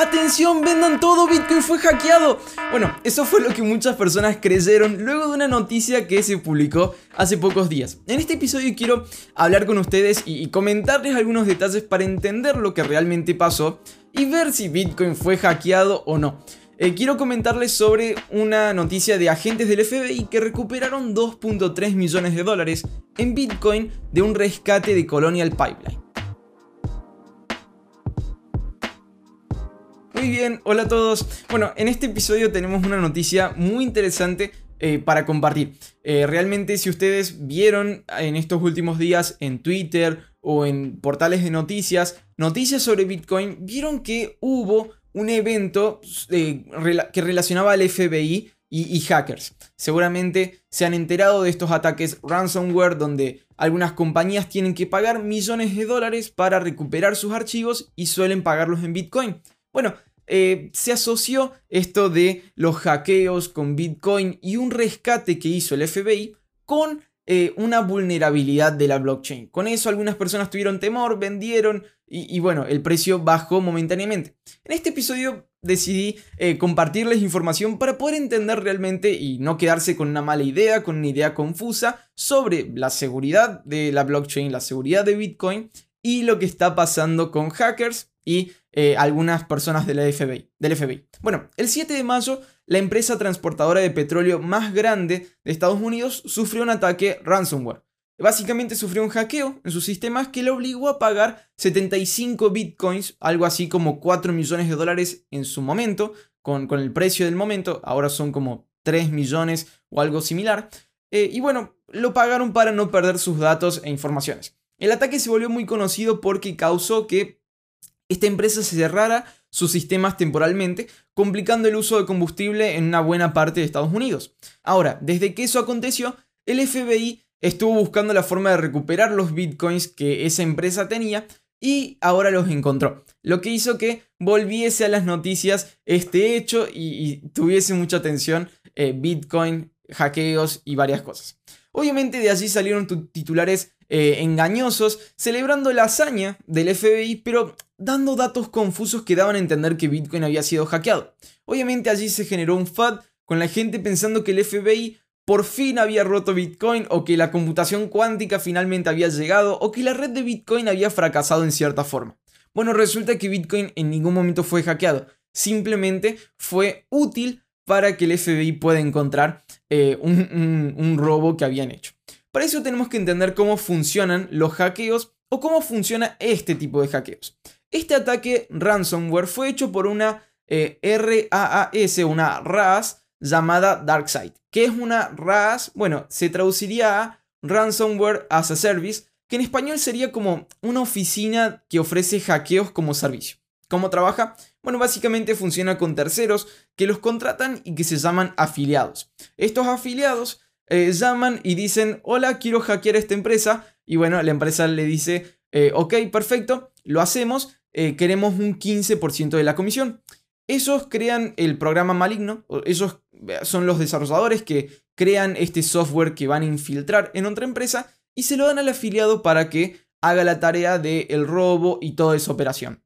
¡Atención! ¡Vendan todo! ¡Bitcoin fue hackeado! Bueno, eso fue lo que muchas personas creyeron luego de una noticia que se publicó hace pocos días. En este episodio quiero hablar con ustedes y comentarles algunos detalles para entender lo que realmente pasó y ver si Bitcoin fue hackeado o no. Eh, quiero comentarles sobre una noticia de agentes del FBI que recuperaron 2.3 millones de dólares en Bitcoin de un rescate de Colonial Pipeline. Muy bien, hola a todos. Bueno, en este episodio tenemos una noticia muy interesante eh, para compartir. Eh, realmente si ustedes vieron en estos últimos días en Twitter o en portales de noticias, noticias sobre Bitcoin, vieron que hubo un evento eh, que relacionaba al FBI y, y, hackers. Seguramente se han enterado de estos ataques ransomware donde algunas compañías tienen que pagar millones de dólares para recuperar sus archivos y suelen pagarlos en Bitcoin. Bueno, eh, se asoció esto de los hackeos con Bitcoin y un rescate que hizo el FBI con eh, una vulnerabilidad de la blockchain. Con eso algunas personas tuvieron temor, vendieron y, bueno, el precio bajó momentáneamente. En este episodio decidí eh, compartirles información para poder entender realmente y no quedarse con una mala idea, con una idea confusa sobre la seguridad de la blockchain, la seguridad de Bitcoin y lo que está pasando con hackers y eh, algunas personas de la FBI, del FBI. Bueno, el 7 de mayo, la empresa transportadora de petróleo más grande de Estados Unidos sufrió un ataque ransomware. Básicamente sufrió un hackeo en sus sistemas que le obligó a pagar 75 bitcoins, algo así como 4 millones de dólares en su momento, con, con el precio del momento, ahora son como 3 millones o algo similar. Eh, y bueno, lo pagaron para no perder sus datos e informaciones. El ataque se volvió muy conocido porque causó que esta empresa cerrara sus sistemas temporalmente, complicando el uso de combustible en una buena parte de Estados Unidos. Ahora, desde que eso aconteció, el FBI estuvo buscando la forma de recuperar los bitcoins que esa empresa tenía y ahora los encontró. Lo que hizo que volviese a las noticias este hecho y, tuviese mucha atención eh, Bitcoin, hackeos y varias cosas. Obviamente de allí salieron titulares eh, engañosos celebrando la hazaña del FBI, pero dando datos confusos que daban a entender que Bitcoin había sido hackeado. Obviamente allí se generó un FAD con la gente pensando que el FBI por fin había roto Bitcoin o que la computación cuántica finalmente había llegado o que la red de Bitcoin había fracasado en cierta forma. Bueno, resulta que Bitcoin en ningún momento fue hackeado, simplemente fue útil para que el FBI pueda encontrar eh, un, robo que habían hecho. Para eso tenemos que entender cómo funcionan los hackeos o cómo funciona este tipo de hackeos. Este ataque ransomware fue hecho por una eh, RAAS, una RAS llamada DarkSide. ¿Qué es una RAS? Bueno, se traduciría a Ransomware as a Service, que en español sería como una oficina que ofrece hackeos como servicio. ¿Cómo trabaja? Bueno, básicamente funciona con terceros que los contratan y que se llaman afiliados. Estos afiliados eh, llaman y dicen, hola, quiero hackear esta empresa. Y bueno, la empresa le dice, eh, ok, perfecto, lo hacemos, eh, queremos un 15% de la comisión. Esos crean el programa maligno, esos son los desarrolladores que crean este software que van a infiltrar en otra empresa y se lo dan al afiliado para que haga la tarea del robo y toda esa operación.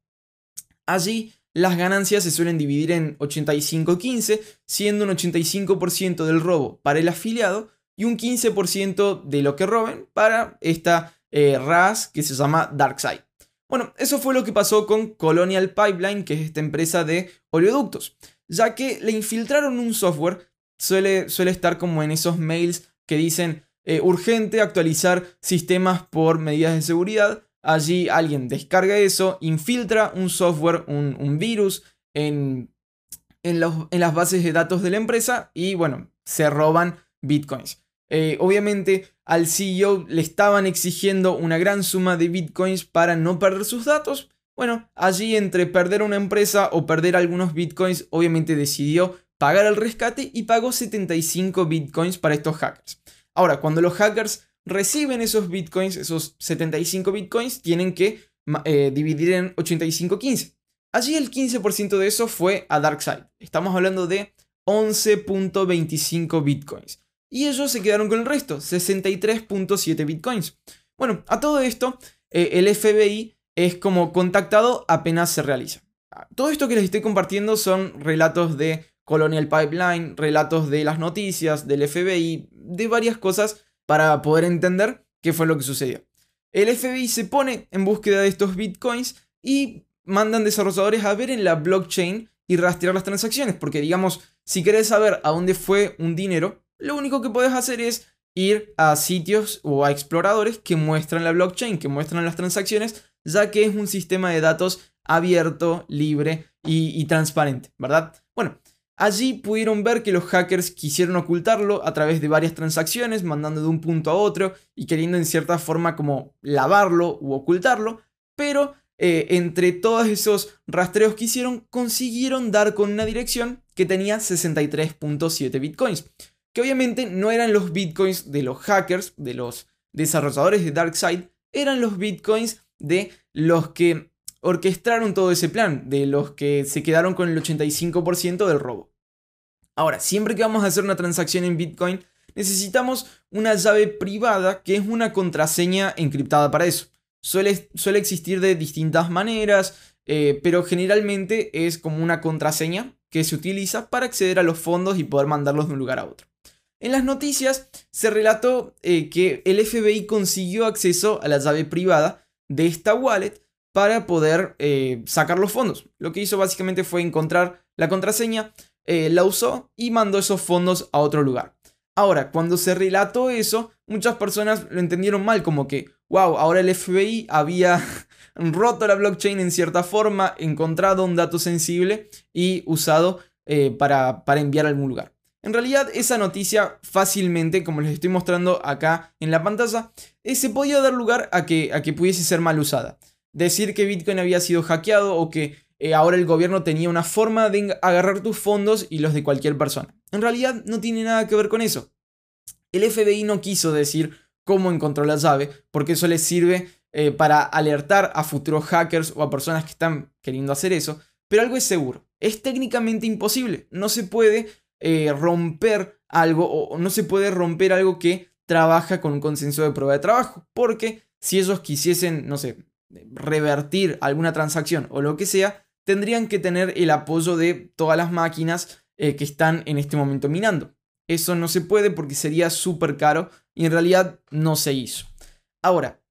Allí las ganancias se suelen dividir en 85-15, siendo un 85% del robo para el afiliado y un 15% de lo que roben para esta eh, RAS que se llama DarkSide. Bueno, eso fue lo que pasó con Colonial Pipeline, que es esta empresa de oleoductos, ya que le infiltraron un software, suele, suele estar como en esos mails que dicen eh, urgente actualizar sistemas por medidas de seguridad, Allí alguien descarga eso, infiltra un software, un, virus en, en, las bases de datos de la empresa y bueno, se roban bitcoins. Eh, obviamente al CEO le estaban exigiendo una gran suma de bitcoins para no perder sus datos. Bueno, allí entre perder una empresa o perder algunos bitcoins, obviamente decidió pagar el rescate y pagó 75 bitcoins para estos hackers. Ahora, cuando los hackers reciben esos bitcoins, esos 75 bitcoins, tienen que eh, dividir en 85-15. Allí el 15% de eso fue a DarkSide. Estamos hablando de 11.25 bitcoins. Y ellos se quedaron con el resto, 63.7 bitcoins. Bueno, a todo esto, eh, el FBI es como contactado apenas se realiza. todo esto que les estoy compartiendo son relatos de Colonial Pipeline, relatos de las noticias, del FBI, de varias cosas para poder entender qué fue lo que sucedió. El FBI se pone en búsqueda de estos bitcoins y mandan desarrolladores a ver en la blockchain y rastrear las transacciones, porque digamos, si querés saber a dónde fue un dinero, lo único que puedes hacer es ir a sitios o a exploradores que muestran la blockchain, que muestran las transacciones, ya que es un sistema de datos abierto, libre y, transparente, ¿verdad? Bueno, Allí pudieron ver que los hackers quisieron ocultarlo a través de varias transacciones, mandando de un punto a otro y queriendo en cierta forma como lavarlo u ocultarlo, pero eh, entre todos esos rastreos que hicieron consiguieron dar con una dirección que tenía 63.7 bitcoins, que obviamente no eran los bitcoins de los hackers, de los desarrolladores de DarkSide, eran los bitcoins de los que orquestaron todo ese plan, de los que se quedaron con el 85% del robo. Ahora, siempre que vamos a hacer una transacción en Bitcoin, necesitamos una llave privada que es una contraseña encriptada para eso. Suele, suele existir de distintas maneras, eh, pero generalmente es como una contraseña que se utiliza para acceder a los fondos y poder mandarlos de un lugar a otro. En las noticias se relató eh, que el FBI consiguió acceso a la llave privada de esta wallet para poder eh, sacar los fondos. Lo que hizo básicamente fue encontrar la contraseña, eh, la usó y mandó esos fondos a otro lugar. Ahora, cuando se relató eso, muchas personas lo entendieron mal, como que, wow, ahora el FBI había roto la blockchain en cierta forma, encontrado un dato sensible y usado para, para enviar a algún lugar. En realidad, esa noticia fácilmente, como les estoy mostrando acá en la pantalla, se podía dar lugar a que, a que pudiese ser mal usada decir que Bitcoin había sido hackeado o que eh, ahora el gobierno tenía una forma de agarrar tus fondos y los de cualquier persona. En realidad no tiene nada que ver con eso. El FBI no quiso decir cómo encontró la llave, porque eso les sirve eh, para alertar a futuros hackers o a personas que están queriendo hacer eso, pero algo es seguro, es técnicamente imposible, no se puede eh, romper algo o no se puede romper algo que trabaja con un consenso de prueba de trabajo, porque si ellos quisiesen, no sé, revertir alguna transacción o lo que sea, tendrían que tener el apoyo de todas las máquinas eh, que están en este momento minando. Eso no se puede porque sería súper caro y en realidad no se hizo. Ahora,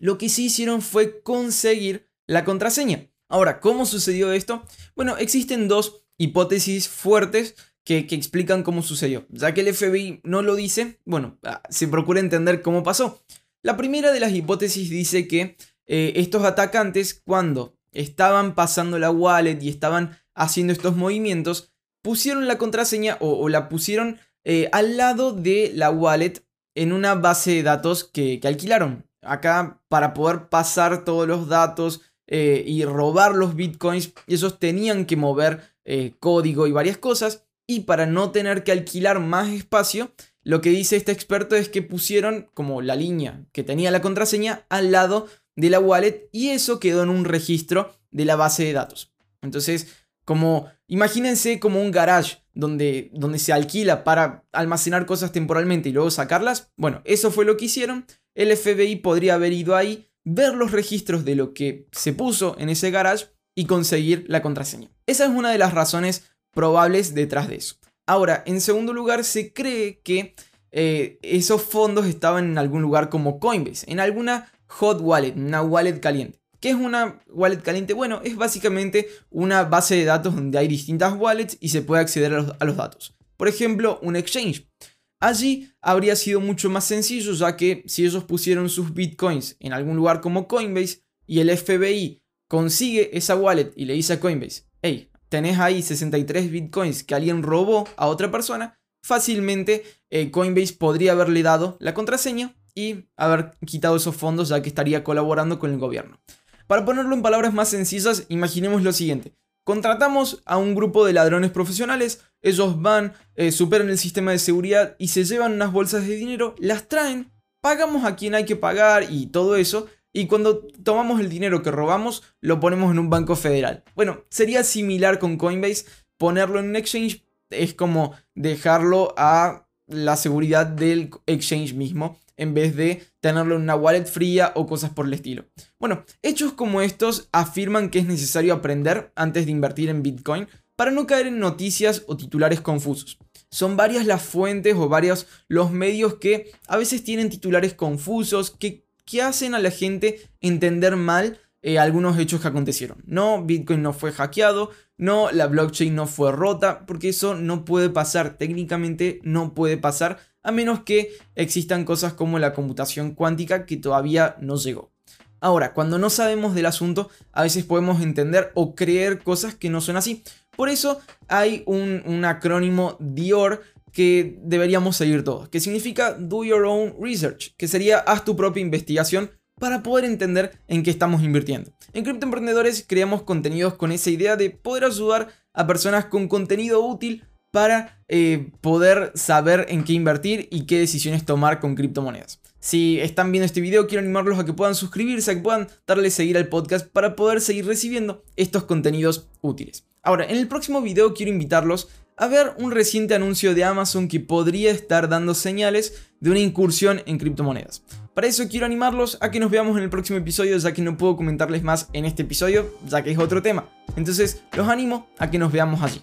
lo que sí hicieron fue conseguir la contraseña. Ahora, ¿cómo sucedió esto? Bueno, existen dos hipótesis fuertes que, explican cómo sucedió. Ya que el FBI no lo dice, bueno, ah, se procura entender cómo pasó. La primera de las hipótesis dice que eh, estos atacantes cuando estaban pasando la wallet y estaban haciendo estos movimientos, pusieron la contraseña o, la pusieron eh, al lado de la wallet en una base de datos que, alquilaron. Acá para poder pasar todos los datos eh, y robar los bitcoins, ellos tenían que mover código y varias cosas. Y para no tener que alquilar más espacio, lo que dice este experto es que pusieron como la línea que tenía la contraseña al lado de la wallet y eso quedó en un registro de la base de datos. Entonces, como imagínense como un garage donde, donde se alquila para almacenar cosas temporalmente y luego sacarlas. Bueno, eso fue lo que hicieron. El FBI podría haber ido ahí, ver los registros de lo que se puso en ese garage y conseguir la contraseña. Esa es una de las razones probables detrás de eso. Ahora, en segundo lugar, se cree que eh, esos fondos estaban en algún lugar como Coinbase, en alguna hot wallet, una wallet caliente. ¿Qué es una wallet caliente? Bueno, es básicamente una base de datos donde hay distintas wallets y se puede acceder a los, datos. Por ejemplo, un exchange. Allí habría sido mucho más sencillo ya que si ellos pusieron sus bitcoins en algún lugar como Coinbase y el FBI consigue esa wallet y le dice a Coinbase, hey, tenés ahí 63 bitcoins que alguien robó a otra persona, fácilmente eh, Coinbase podría haberle dado la contraseña y haber quitado esos fondos ya que estaría colaborando con el gobierno. Para ponerlo en palabras más sencillas, imaginemos lo siguiente. Contratamos a un grupo de ladrones profesionales, ellos van, eh, superan el sistema de seguridad y se llevan unas bolsas de dinero, las traen, pagamos a quien hay que pagar y todo eso, y cuando tomamos el dinero que robamos, lo ponemos en un banco federal. Bueno, sería similar con Coinbase, ponerlo en un exchange es como dejarlo a la seguridad del exchange mismo en vez de tenerlo en una wallet fría o cosas por el estilo. Bueno, hechos como estos afirman que es necesario aprender antes de invertir en Bitcoin para no caer en noticias o titulares confusos. Son varias las fuentes o varios los medios que a veces tienen titulares confusos que, que hacen a la gente entender mal eh, algunos hechos que acontecieron. No, Bitcoin no fue hackeado, no, la blockchain no fue rota, porque eso no puede pasar, técnicamente no puede pasar, a menos que existan cosas como la computación cuántica que todavía no llegó. Ahora, cuando no sabemos del asunto, a veces podemos entender o creer cosas que no son así. Por eso hay un, un acrónimo DIOR que deberíamos seguir todos, que significa Do Your Own Research, que sería haz tu propia investigación para poder entender en qué estamos invirtiendo. En Criptoemprendedores creamos contenidos con esa idea de poder ayudar a personas con contenido útil para eh, poder saber en qué invertir y qué decisiones tomar con criptomonedas. Si están viendo este video, quiero animarlos a que puedan suscribirse, a que puedan darle seguir al podcast para poder seguir recibiendo estos contenidos útiles. Ahora, en el próximo video quiero invitarlos a ver un reciente anuncio de Amazon que podría estar dando señales de una incursión en criptomonedas. Para eso quiero animarlos a que nos veamos en el próximo episodio, ya que no puedo comentarles más en este episodio, ya que es otro tema. Entonces los animo a que nos veamos allí.